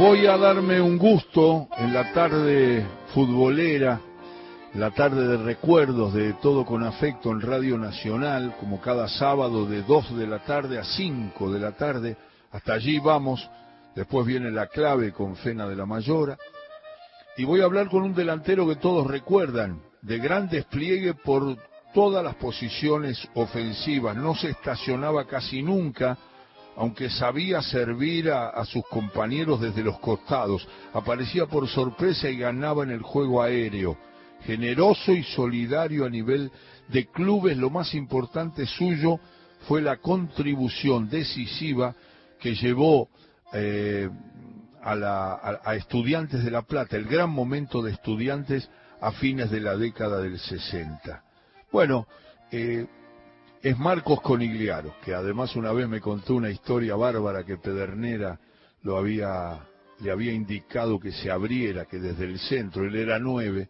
Voy a darme un gusto en la tarde futbolera, la tarde de recuerdos de Todo con Afecto en Radio Nacional, como cada sábado de 2 de la tarde a 5 de la tarde. Hasta allí vamos. Después viene la clave con Fena de la Mayora. Y voy a hablar con un delantero que todos recuerdan, de gran despliegue por todas las posiciones ofensivas. No se estacionaba casi nunca aunque sabía servir a, sus compañeros desde los costados, aparecía por sorpresa y ganaba en el juego aéreo. Generoso y solidario a nivel de clubes, lo más importante suyo fue la contribución decisiva que llevó eh, a, Estudiantes de La Plata, el gran momento de Estudiantes a fines de la década del 60. Bueno, eh, es Marcos Conigliaro, que además una vez me contó una historia bárbara que Pedernera lo había, le había indicado que se abriera, que desde el centro, él era nueve,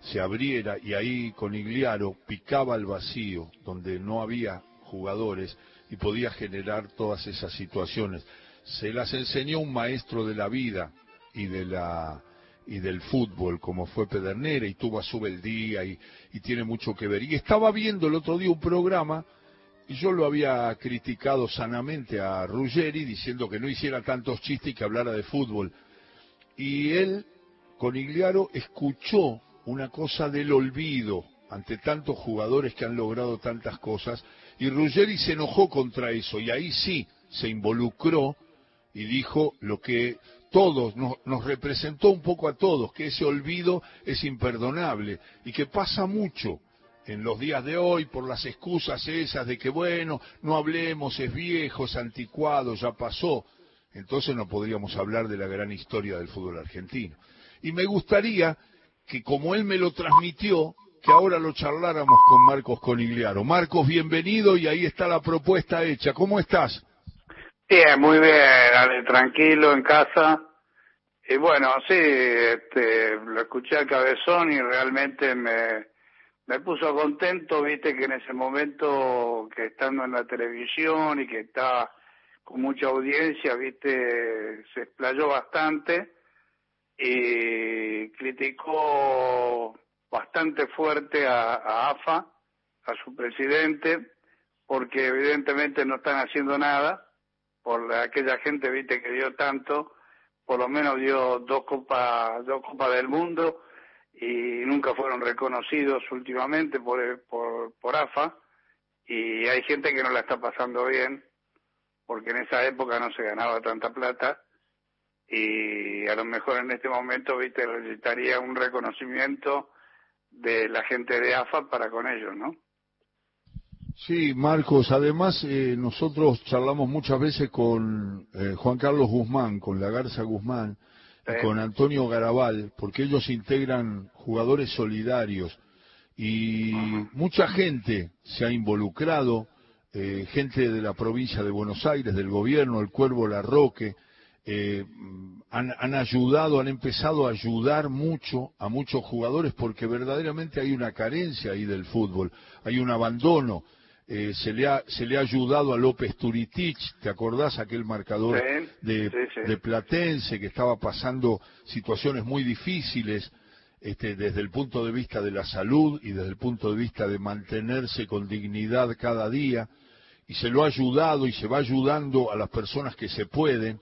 se abriera y ahí Conigliaro picaba el vacío donde no había jugadores y podía generar todas esas situaciones. Se las enseñó un maestro de la vida y de la y del fútbol como fue Pedernera y tuvo a su beldía y, y tiene mucho que ver. Y estaba viendo el otro día un programa y yo lo había criticado sanamente a Ruggeri diciendo que no hiciera tantos chistes y que hablara de fútbol. Y él, con Igliaro, escuchó una cosa del olvido ante tantos jugadores que han logrado tantas cosas y Ruggeri se enojó contra eso y ahí sí se involucró y dijo lo que todos, nos, representó un poco a todos, que ese olvido es imperdonable y que pasa mucho en los días de hoy por las excusas esas de que, bueno, no hablemos, es viejo, es anticuado, ya pasó. Entonces no podríamos hablar de la gran historia del fútbol argentino. Y me gustaría que, como él me lo transmitió, que ahora lo charláramos con Marcos Conigliaro. Marcos, bienvenido y ahí está la propuesta hecha. ¿Cómo estás? Bien, muy bien, tranquilo en casa. Y bueno, sí, este, lo escuché al cabezón y realmente me, me puso contento, viste, que en ese momento que estando en la televisión y que está con mucha audiencia, viste, se explayó bastante y criticó bastante fuerte a, a AFA, a su presidente, porque evidentemente no están haciendo nada por aquella gente, viste, que dio tanto, por lo menos dio dos copas, dos copas del mundo y nunca fueron reconocidos últimamente por, por, por AFA y hay gente que no la está pasando bien porque en esa época no se ganaba tanta plata y a lo mejor en este momento, viste, necesitaría un reconocimiento de la gente de AFA para con ellos, ¿no? Sí, Marcos, además eh, nosotros charlamos muchas veces con eh, Juan Carlos Guzmán, con la Garza Guzmán, y con Antonio Garabal, porque ellos integran jugadores solidarios. Y mucha gente se ha involucrado, eh, gente de la provincia de Buenos Aires, del gobierno, el Cuervo Larroque, eh, han, han, ayudado, han empezado a ayudar mucho a muchos jugadores porque verdaderamente hay una carencia ahí del fútbol, hay un abandono eh, se, le ha, se le ha ayudado a López Turitich, ¿te acordás aquel marcador de, Platense que estaba pasando situaciones muy difíciles este, desde el punto de vista de la salud y desde el punto de vista de mantenerse con dignidad cada día? Y se lo ha ayudado y se va ayudando a las personas que se pueden.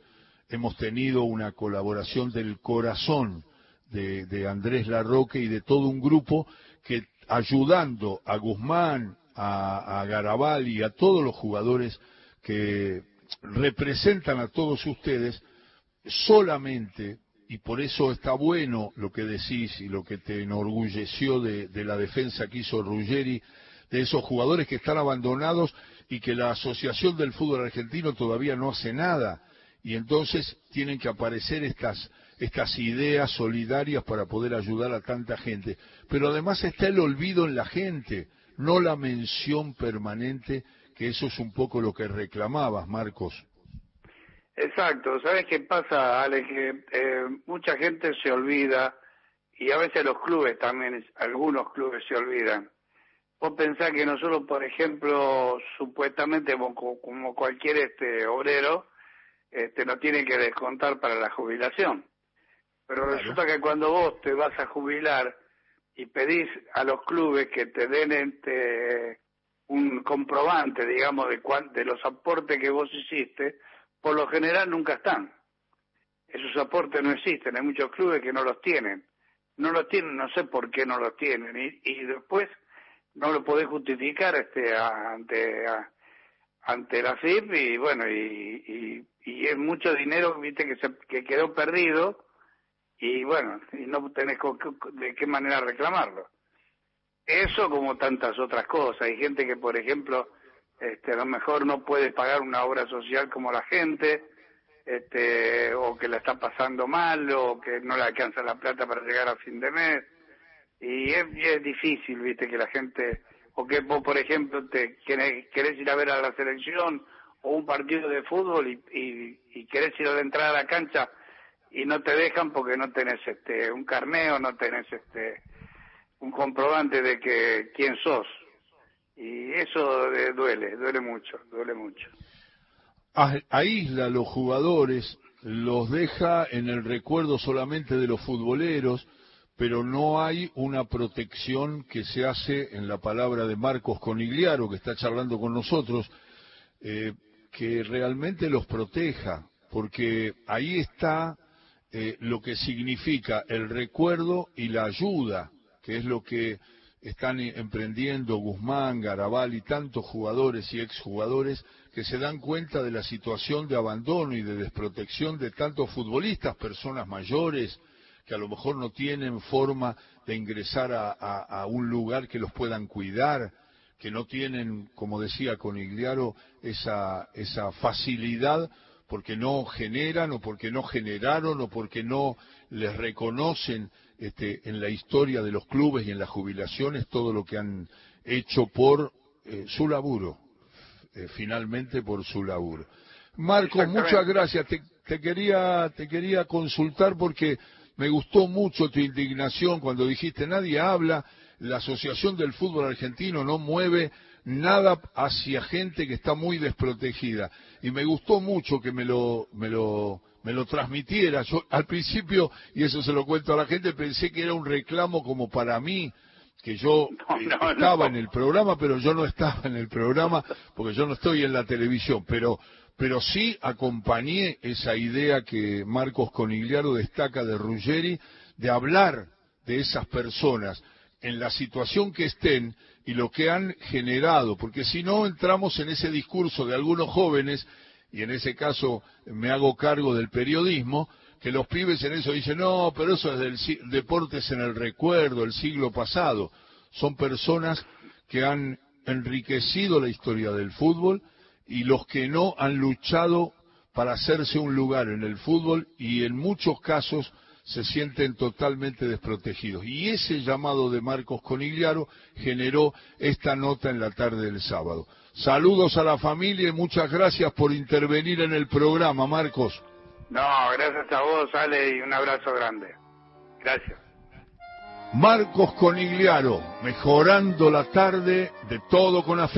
Hemos tenido una colaboración del corazón de, de Andrés Larroque y de todo un grupo que ayudando a Guzmán a, a Garabal y a todos los jugadores que representan a todos ustedes solamente, y por eso está bueno lo que decís y lo que te enorgulleció de, de la defensa que hizo Ruggeri, de esos jugadores que están abandonados y que la Asociación del Fútbol Argentino todavía no hace nada. Y entonces tienen que aparecer estas, estas ideas solidarias para poder ayudar a tanta gente. Pero además está el olvido en la gente no la mención permanente, que eso es un poco lo que reclamabas, Marcos. Exacto, ¿sabes qué pasa, Ale? Que eh, mucha gente se olvida y a veces los clubes también, algunos clubes se olvidan. Vos pensás que nosotros, por ejemplo, supuestamente como, cualquier este obrero, este, lo tienen que descontar para la jubilación. Pero resulta que cuando vos te vas a jubilar y pedís a los clubes que te den este, un comprobante, digamos, de, de los aportes que vos hiciste, por lo general nunca están. Esos aportes no existen, hay muchos clubes que no los tienen. No los tienen, no sé por qué no los tienen. Y, después no lo podés justificar este, ante, ante la FIP y bueno, y, y, es mucho dinero viste que, se, que quedó perdido y bueno, y no tenés de qué manera reclamarlo. Eso como tantas otras cosas. Hay gente que, por ejemplo, este, a lo mejor no puede pagar una obra social como la gente, este, o que la está pasando mal, o que no le alcanza la plata para llegar a fin de mes. Y es, difícil, viste, que la gente, o que vos, por ejemplo, te querés, ir a ver a la selección o un partido de fútbol y, y, querés ir a la entrada a la cancha y no te dejan porque no tenés este un carneo, no tenés este un comprobante de que quién sos. Y eso duele, duele mucho, duele mucho. Aísla a los jugadores, los deja en el recuerdo solamente de los futboleros, pero no hay una protección que se hace en la palabra de Marcos Conigliaro, que está charlando con nosotros, eh, que realmente los proteja, porque ahí está eh, lo que significa el recuerdo y la ayuda, que es lo que están emprendiendo Guzmán, Garabal y tantos jugadores y exjugadores que se dan cuenta de la situación de abandono y de desprotección de tantos futbolistas, personas mayores, que a lo mejor no tienen forma de ingresar a, un lugar que los puedan cuidar, que no tienen, como decía Conigliaro, esa facilidad porque no generan o porque no generaron o porque no les reconocen este, en la historia de los clubes y en las jubilaciones todo lo que han hecho por eh, su laburo, eh, finalmente por su laburo. Marcos, muchas gracias. Te, te, quería, te quería consultar porque me gustó mucho tu indignación cuando dijiste nadie habla, la Asociación del Fútbol Argentino no mueve nada hacia gente que está muy desprotegida. Y me gustó mucho que me lo, me lo, me lo transmitiera. Yo al principio, y eso se lo cuento a la gente, pensé que era un reclamo como para mí, que yo estaba en el programa, pero yo no estaba en el programa porque yo no estoy en la televisión, pero pero sí acompañé esa idea que Marcos Conigliaro destaca de Ruggeri de hablar de esas personas en la situación que estén y lo que han generado, porque si no entramos en ese discurso de algunos jóvenes, y en ese caso me hago cargo del periodismo, que los pibes en eso dicen, no, pero eso es del deportes en el recuerdo, el siglo pasado. Son personas que han enriquecido la historia del fútbol y los que no han luchado para hacerse un lugar en el fútbol y en muchos casos se sienten totalmente desprotegidos. Y ese llamado de Marcos Conigliaro generó esta nota en la tarde del sábado. Saludos a la familia y muchas gracias por intervenir en el programa, Marcos. No, gracias a vos, Ale, y un abrazo grande. Gracias. Marcos Conigliaro, mejorando la tarde de todo con afecto.